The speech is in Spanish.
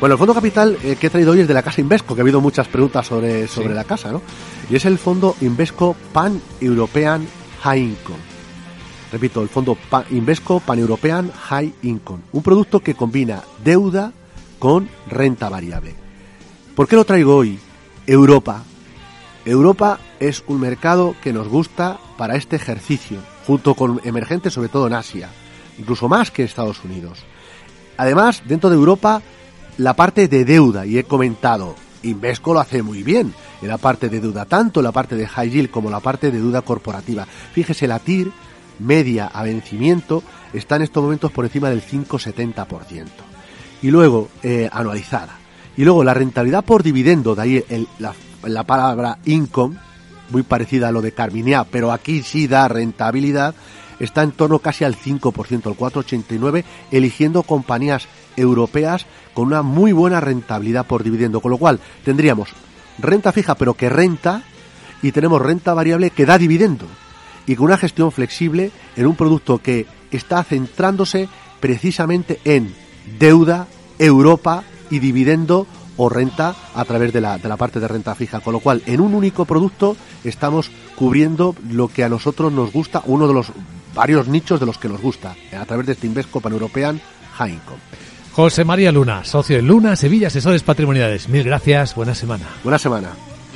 Bueno, el fondo capital eh, que he traído hoy es de la casa Invesco, que ha habido muchas preguntas sobre, sobre la casa, ¿no? Y es el fondo Invesco Pan European High Income. Repito, el fondo Invesco Pan European High Income. Un producto que combina deuda con renta variable. ¿Por qué lo traigo hoy? Europa. Europa es un mercado que nos gusta para este ejercicio, junto con emergentes sobre todo en Asia, incluso más que Estados Unidos. Además, dentro de Europa la parte de deuda, y he comentado, Invesco lo hace muy bien en la parte de deuda, tanto la parte de high yield como la parte de deuda corporativa. Fíjese, la TIR media a vencimiento está en estos momentos por encima del 5,70%. Y luego, eh, anualizada. Y luego la rentabilidad por dividendo, de ahí la, la, palabra income, muy parecida a lo de Carminea, pero aquí sí da rentabilidad, está en torno casi al 5%, el 4,89, eligiendo compañías europeas con una muy buena rentabilidad por dividendo, con lo cual tendríamos renta fija pero que renta y tenemos renta variable que da dividendo y con una gestión flexible en un producto que está centrándose precisamente en deuda, Europa y dividendo o renta a través de la, de la parte de renta fija. Con lo cual, en un único producto estamos cubriendo lo que a nosotros nos gusta, uno de los varios nichos de los que nos gusta, a través de este Invesco Pan-European High Income. José María Luna, socio de Luna Sevilla Asesores Patrimoniales. Mil gracias, buena semana. Buena semana.